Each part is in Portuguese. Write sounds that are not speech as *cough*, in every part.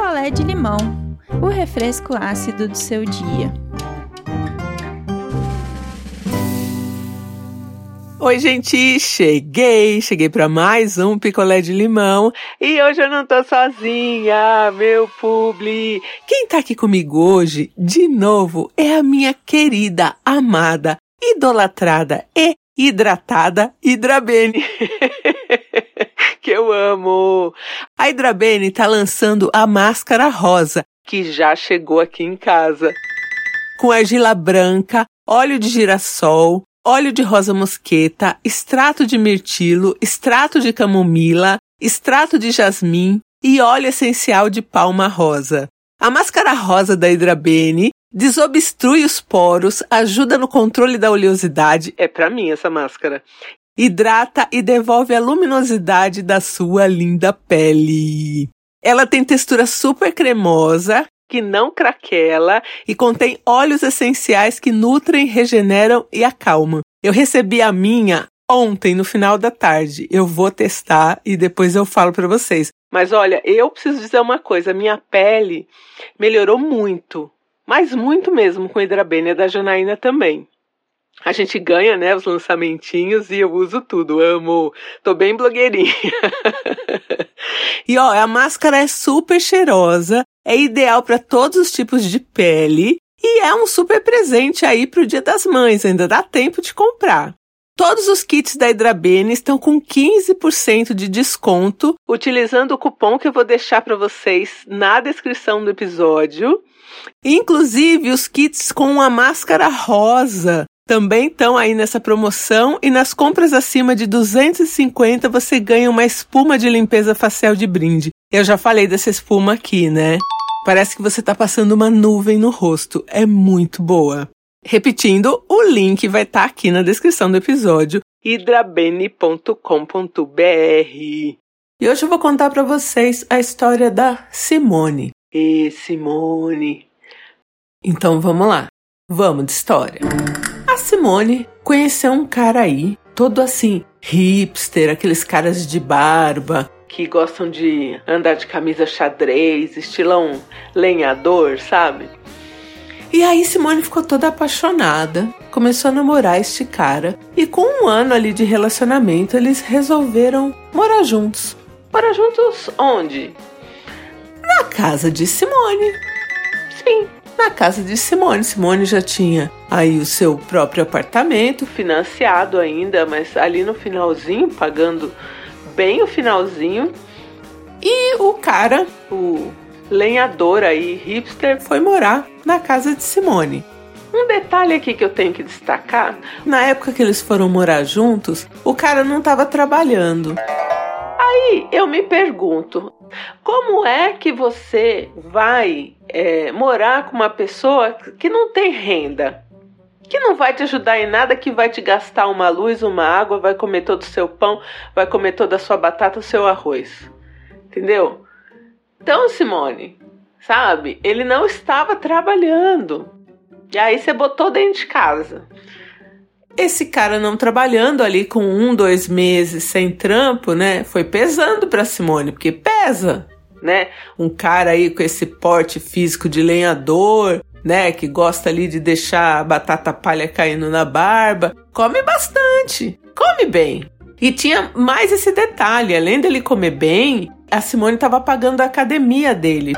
picolé de limão, o refresco ácido do seu dia. Oi, gente, cheguei, cheguei para mais um picolé de limão e hoje eu não tô sozinha, meu publi. Quem tá aqui comigo hoje, de novo, é a minha querida, amada, idolatrada e hidratada Hidrabene. *laughs* que eu amo. A Hidrabene tá lançando a máscara rosa, que já chegou aqui em casa. Com argila branca, óleo de girassol, óleo de rosa mosqueta, extrato de mirtilo, extrato de camomila, extrato de jasmim e óleo essencial de palma rosa. A máscara rosa da Hidrabene desobstrui os poros, ajuda no controle da oleosidade, é para mim essa máscara. Hidrata e devolve a luminosidade da sua linda pele. Ela tem textura super cremosa, que não craquela e contém óleos essenciais que nutrem, regeneram e acalmam. Eu recebi a minha ontem, no final da tarde. Eu vou testar e depois eu falo para vocês. Mas olha, eu preciso dizer uma coisa: minha pele melhorou muito, mas muito mesmo com a da Janaína também. A gente ganha, né, os lançamentinhos e eu uso tudo. Amo. Tô bem blogueirinha. *laughs* e ó, a máscara é super cheirosa, é ideal para todos os tipos de pele e é um super presente aí pro Dia das Mães, ainda dá tempo de comprar. Todos os kits da Hidrabene estão com 15% de desconto, utilizando o cupom que eu vou deixar para vocês na descrição do episódio. Inclusive os kits com a máscara rosa também estão aí nessa promoção e nas compras acima de 250 você ganha uma espuma de limpeza facial de brinde. Eu já falei dessa espuma aqui, né? Parece que você está passando uma nuvem no rosto. É muito boa. Repetindo, o link vai estar tá aqui na descrição do episódio hidrabene.com.br. E hoje eu vou contar para vocês a história da Simone. E Simone. Então vamos lá. Vamos de história. Simone conheceu um cara aí, todo assim, hipster, aqueles caras de barba, que gostam de andar de camisa xadrez, estilão lenhador, sabe? E aí Simone ficou toda apaixonada, começou a namorar este cara e com um ano ali de relacionamento eles resolveram morar juntos. Morar juntos onde? Na casa de Simone. Sim, na casa de Simone. Simone já tinha aí o seu próprio apartamento, financiado ainda, mas ali no finalzinho, pagando bem o finalzinho. E o cara, o lenhador aí, hipster, foi morar na casa de Simone. Um detalhe aqui que eu tenho que destacar: na época que eles foram morar juntos, o cara não estava trabalhando. Aí eu me pergunto, como é que você vai é, morar com uma pessoa que não tem renda? Que não vai te ajudar em nada, que vai te gastar uma luz, uma água, vai comer todo o seu pão, vai comer toda a sua batata, o seu arroz. Entendeu? Então, Simone, sabe? Ele não estava trabalhando. E aí você botou dentro de casa. Esse cara não trabalhando ali com um, dois meses sem trampo, né? Foi pesando para Simone, porque pesa, né? Um cara aí com esse porte físico de lenhador, né? Que gosta ali de deixar a batata palha caindo na barba, come bastante, come bem. E tinha mais esse detalhe, além dele comer bem, a Simone estava pagando a academia dele.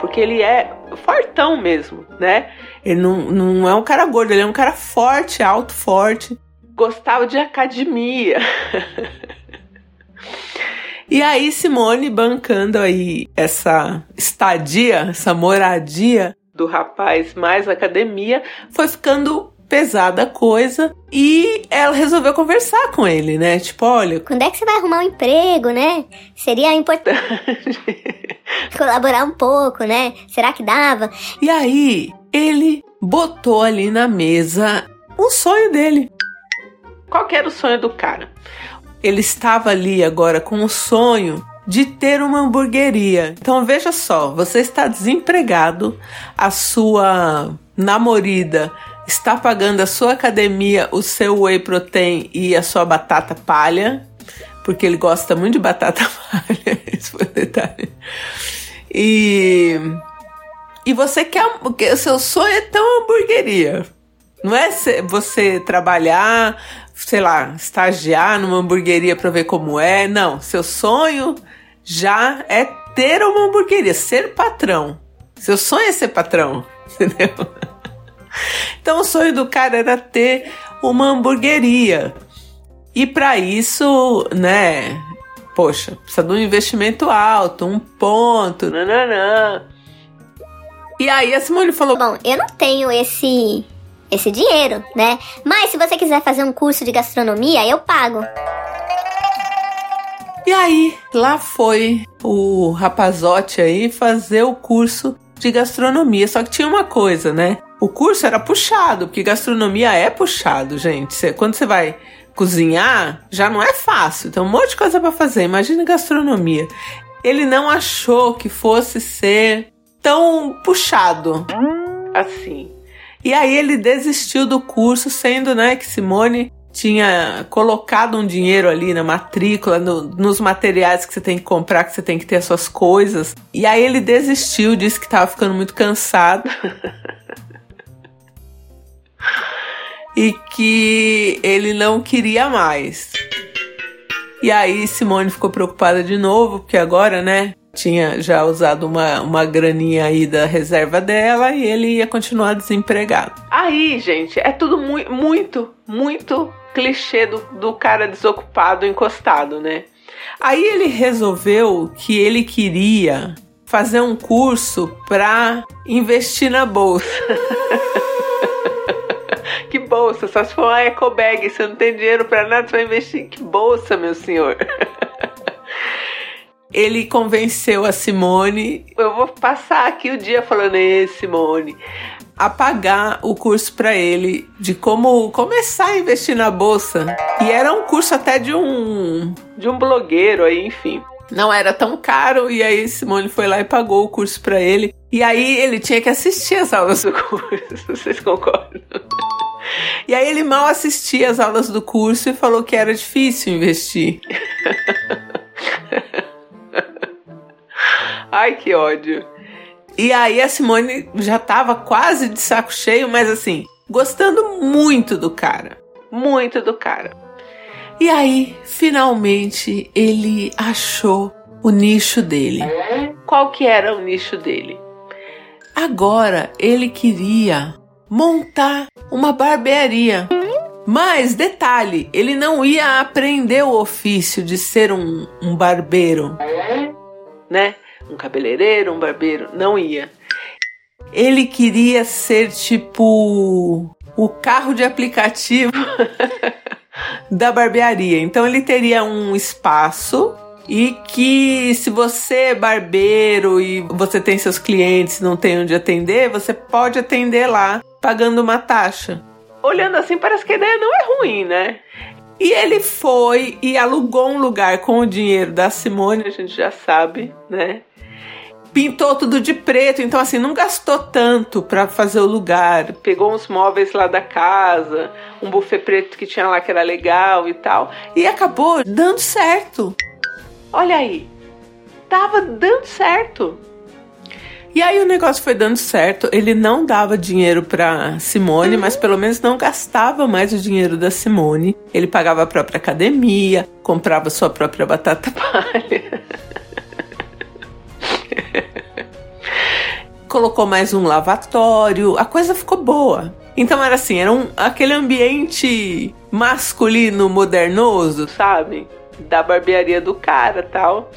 Porque ele é fortão mesmo, né? Ele não, não é um cara gordo, ele é um cara forte, alto, forte. Gostava de academia. *laughs* e aí, Simone bancando aí essa estadia, essa moradia do rapaz mais academia, foi ficando pesada a coisa e ela resolveu conversar com ele, né? Tipo, olha. Quando é que você vai arrumar um emprego, né? Seria *laughs* importante colaborar um pouco, né? Será que dava? E aí, ele botou ali na mesa um sonho dele. Qual era o sonho do cara? Ele estava ali agora com o sonho de ter uma hamburgueria. Então veja só, você está desempregado, a sua namorada está pagando a sua academia, o seu whey protein e a sua batata palha, porque ele gosta muito de batata *laughs* palha, esse foi o detalhe. E e você quer o seu sonho é ter uma hamburgueria. Não é você trabalhar, sei lá, estagiar numa hamburgueria para ver como é. Não, seu sonho já é ter uma hamburgueria, ser patrão. Seu sonho é ser patrão, *laughs* entendeu? Então o sonho do cara era ter uma hamburgueria. E para isso, né, poxa, precisa de um investimento alto, um ponto, nananã. E aí a Simone falou: Bom, eu não tenho esse esse dinheiro, né? Mas se você quiser fazer um curso de gastronomia, eu pago. E aí, lá foi o rapazote aí fazer o curso de gastronomia. Só que tinha uma coisa, né? O curso era puxado, porque gastronomia é puxado, gente. Cê, quando você vai cozinhar, já não é fácil. Tem um monte de coisa para fazer. Imagina gastronomia. Ele não achou que fosse ser tão puxado assim. E aí ele desistiu do curso, sendo né, que Simone tinha colocado um dinheiro ali na matrícula, no, nos materiais que você tem que comprar, que você tem que ter as suas coisas. E aí ele desistiu, disse que estava ficando muito cansado. *laughs* e que ele não queria mais. E aí Simone ficou preocupada de novo, porque agora, né, tinha já usado uma, uma graninha aí da reserva dela e ele ia continuar desempregado. Aí, gente, é tudo mu muito, muito clichê do, do cara desocupado, encostado, né? Aí ele resolveu que ele queria fazer um curso para investir na bolsa. *laughs* que bolsa? Só se for uma eco bag, você não tem dinheiro para nada, você vai investir que bolsa, meu senhor? Ele convenceu a Simone. Eu vou passar aqui o dia falando, ei, Simone, a pagar o curso para ele de como começar a investir na bolsa. E era um curso até de um de um blogueiro aí, enfim. Não era tão caro e aí Simone foi lá e pagou o curso para ele. E aí ele tinha que assistir as aulas do curso, *laughs* vocês concordam? E aí ele mal assistia as aulas do curso e falou que era difícil investir. *laughs* Ai, que ódio. E aí a Simone já tava quase de saco cheio, mas assim, gostando muito do cara. Muito do cara. E aí, finalmente, ele achou o nicho dele. Qual que era o nicho dele? Agora ele queria montar uma barbearia. Mas, detalhe, ele não ia aprender o ofício de ser um, um barbeiro, né? Um cabeleireiro, um barbeiro, não ia. Ele queria ser tipo o carro de aplicativo *laughs* da barbearia. Então ele teria um espaço e que se você é barbeiro e você tem seus clientes, não tem onde atender, você pode atender lá pagando uma taxa. Olhando assim, parece que a ideia não é ruim, né? E ele foi e alugou um lugar com o dinheiro da Simone, a gente já sabe, né? pintou tudo de preto, então assim, não gastou tanto para fazer o lugar. Pegou uns móveis lá da casa, um buffet preto que tinha lá que era legal e tal, e acabou dando certo. Olha aí, tava dando certo. E aí o negócio foi dando certo. Ele não dava dinheiro para Simone, mas pelo menos não gastava mais o dinheiro da Simone. Ele pagava a própria academia, comprava sua própria batata palha. *laughs* colocou mais um lavatório, a coisa ficou boa. Então era assim, era um, aquele ambiente masculino modernoso, sabe? Da barbearia do cara tal.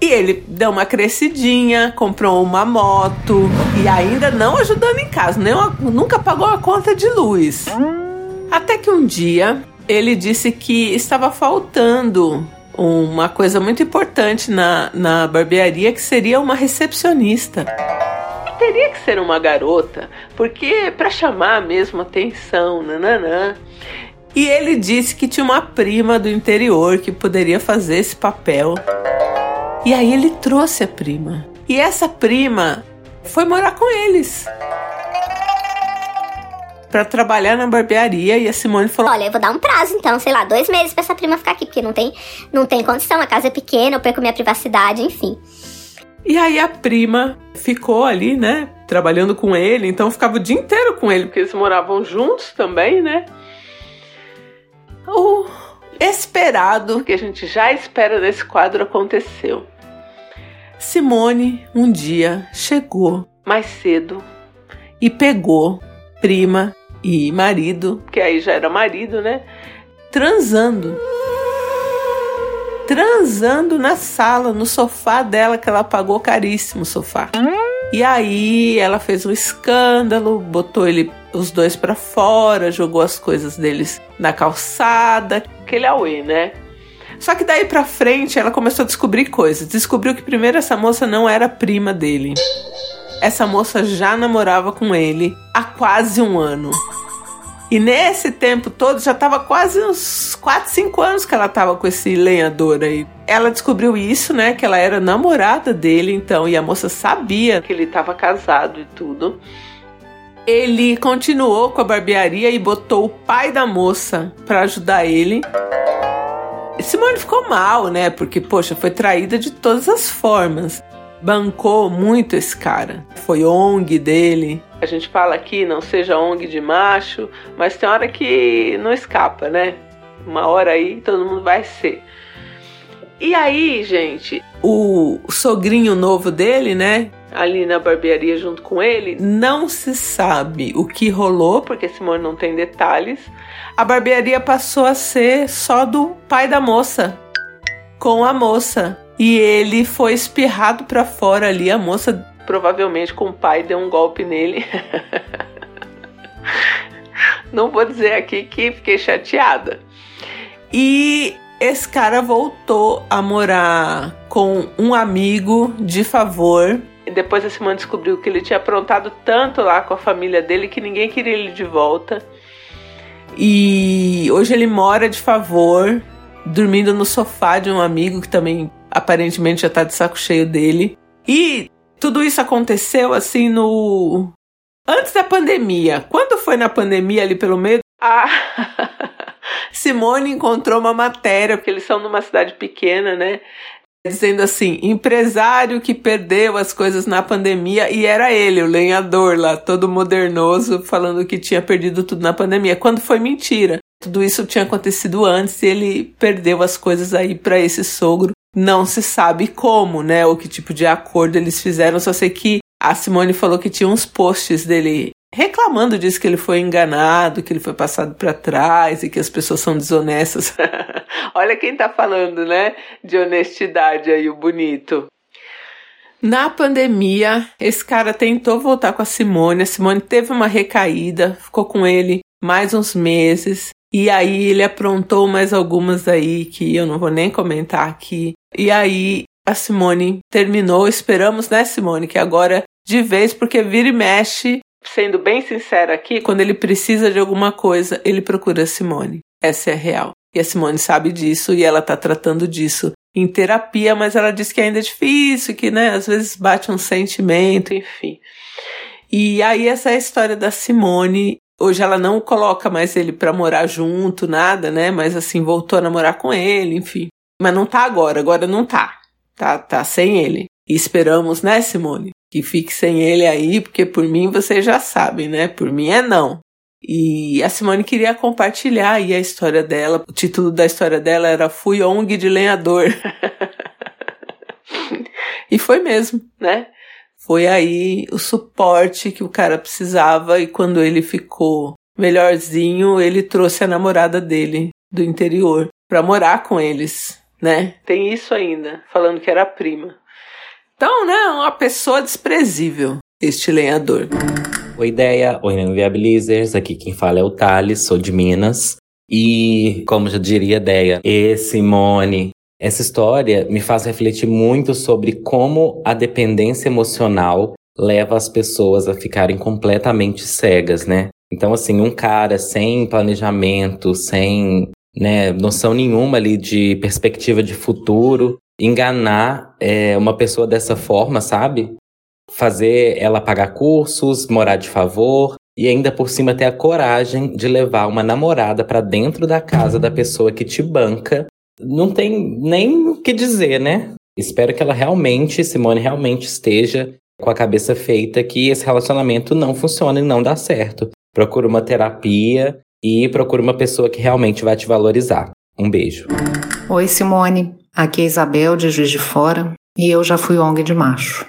E ele deu uma crescidinha, comprou uma moto e ainda não ajudando em casa, nem uma, nunca pagou a conta de luz. Até que um dia ele disse que estava faltando uma coisa muito importante na, na barbearia que seria uma recepcionista. Teria que ser uma garota, porque para chamar mesmo atenção, nananã. E ele disse que tinha uma prima do interior que poderia fazer esse papel. E aí ele trouxe a prima. E essa prima foi morar com eles para trabalhar na barbearia e a Simone falou: Olha, eu vou dar um prazo então, sei lá, dois meses para essa prima ficar aqui, porque não tem, não tem condição, a casa é pequena, eu perco minha privacidade, enfim. E aí a prima ficou ali, né, trabalhando com ele, então ficava o dia inteiro com ele, porque eles moravam juntos também, né? O esperado que a gente já espera nesse quadro aconteceu. Simone um dia chegou mais cedo e pegou prima e marido, que aí já era marido, né? Transando transando na sala, no sofá dela, que ela pagou caríssimo o sofá. E aí ela fez um escândalo, botou ele os dois para fora, jogou as coisas deles na calçada, aquele auê, né? Só que daí pra frente ela começou a descobrir coisas. Descobriu que primeiro essa moça não era prima dele. Essa moça já namorava com ele há quase um ano. E nesse tempo todo, já estava quase uns 4, 5 anos que ela estava com esse lenhador aí. Ela descobriu isso, né? Que ela era namorada dele, então, e a moça sabia que ele estava casado e tudo. Ele continuou com a barbearia e botou o pai da moça para ajudar ele. Simone ficou mal, né? Porque, poxa, foi traída de todas as formas. Bancou muito esse cara. Foi ONG dele, a gente fala aqui, não seja ONG de macho, mas tem hora que não escapa, né? Uma hora aí todo mundo vai ser. E aí, gente, o sogrinho novo dele, né? Ali na barbearia junto com ele, não se sabe o que rolou, porque Simone não tem detalhes. A barbearia passou a ser só do pai da moça, com a moça. E ele foi espirrado para fora ali. A moça provavelmente com o pai deu um golpe nele. *laughs* Não vou dizer aqui que fiquei chateada. E esse cara voltou a morar com um amigo de favor. E depois a Simone descobriu que ele tinha aprontado tanto lá com a família dele que ninguém queria ele de volta. E hoje ele mora de favor, dormindo no sofá de um amigo que também aparentemente já tá de saco cheio dele. E tudo isso aconteceu assim no. Antes da pandemia. Quando foi na pandemia ali pelo meio. A *laughs* Simone encontrou uma matéria, porque eles são numa cidade pequena, né? Dizendo assim: empresário que perdeu as coisas na pandemia, e era ele, o lenhador lá, todo modernoso, falando que tinha perdido tudo na pandemia, quando foi mentira. Tudo isso tinha acontecido antes e ele perdeu as coisas aí para esse sogro não se sabe como, né? Ou que tipo de acordo eles fizeram. Só sei que a Simone falou que tinha uns posts dele reclamando disso que ele foi enganado, que ele foi passado para trás e que as pessoas são desonestas. *laughs* Olha quem tá falando, né? De honestidade aí, o bonito. Na pandemia, esse cara tentou voltar com a Simone. A Simone teve uma recaída, ficou com ele mais uns meses. E aí ele aprontou mais algumas aí que eu não vou nem comentar aqui. E aí a Simone terminou, esperamos, né, Simone, que agora de vez, porque vira e mexe, sendo bem sincera aqui, quando ele precisa de alguma coisa, ele procura a Simone. Essa é a real. E a Simone sabe disso e ela tá tratando disso em terapia, mas ela diz que ainda é difícil, que, né, às vezes bate um sentimento, enfim. E aí essa é a história da Simone. Hoje ela não coloca mais ele para morar junto, nada, né? Mas assim, voltou a namorar com ele, enfim. Mas não tá agora, agora não tá. Tá, tá sem ele. E esperamos, né, Simone? Que fique sem ele aí, porque por mim vocês já sabem, né? Por mim é não. E a Simone queria compartilhar aí a história dela. O título da história dela era Fui ONG de lenhador. *laughs* e foi mesmo, né? Foi aí o suporte que o cara precisava e quando ele ficou melhorzinho, ele trouxe a namorada dele do interior para morar com eles né? Tem isso ainda, falando que era prima. Então, né, uma pessoa desprezível, este lenhador. Oi, ideia. Oi, Inviabilizers. Aqui quem fala é o Thales, sou de Minas. E, como já diria Ideia, e Simone, essa história me faz refletir muito sobre como a dependência emocional leva as pessoas a ficarem completamente cegas, né? Então, assim, um cara sem planejamento, sem né, noção nenhuma ali de perspectiva de futuro, enganar é, uma pessoa dessa forma, sabe? Fazer ela pagar cursos, morar de favor e ainda por cima ter a coragem de levar uma namorada para dentro da casa da pessoa que te banca. Não tem nem o que dizer, né? Espero que ela realmente, Simone, realmente esteja com a cabeça feita que esse relacionamento não funciona e não dá certo. Procura uma terapia e procura uma pessoa que realmente vai te valorizar. Um beijo. Oi, Simone. Aqui é Isabel, de Juiz de Fora, e eu já fui ONG de macho.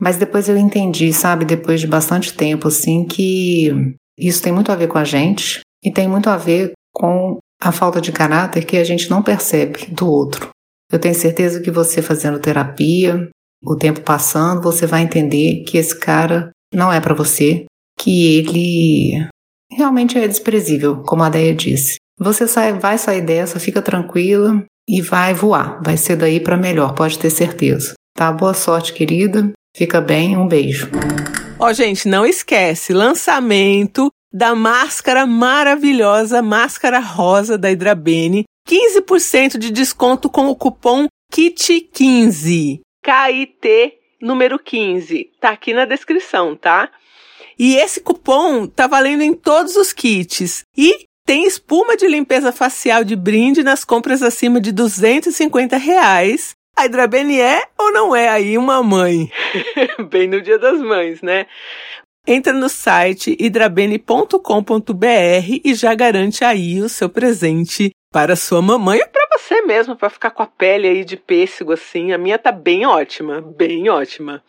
Mas depois eu entendi, sabe, depois de bastante tempo, assim, que isso tem muito a ver com a gente e tem muito a ver com a falta de caráter que a gente não percebe do outro. Eu tenho certeza que você fazendo terapia, o tempo passando, você vai entender que esse cara não é para você, que ele realmente é desprezível, como a Deia disse. Você sai, vai sair dessa, fica tranquila e vai voar. Vai ser daí para melhor, pode ter certeza. Tá? Boa sorte, querida. Fica bem, um beijo. Ó, oh, gente, não esquece, lançamento da máscara maravilhosa, máscara rosa da Hidrabene. 15% de desconto com o cupom KIT15. KIT número 15. Tá aqui na descrição, tá? E esse cupom tá valendo em todos os kits. E tem espuma de limpeza facial de brinde nas compras acima de 250 reais. A Hidrabene é ou não é aí uma mãe? *laughs* Bem no dia das mães, né? Entra no site hidrabene.com.br e já garante aí o seu presente para sua mamãe ou para você mesmo, para ficar com a pele aí de pêssego assim. A minha tá bem ótima, bem ótima.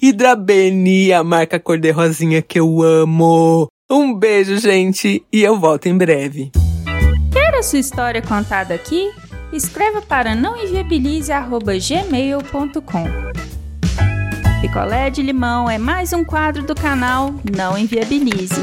Hidrabene, a marca cor-de-rosinha que eu amo. Um beijo, gente, e eu volto em breve. Quer a sua história contada aqui? Escreva para nãoenviabilize.gmail.com Picolé de limão é mais um quadro do canal Não Enviabilize.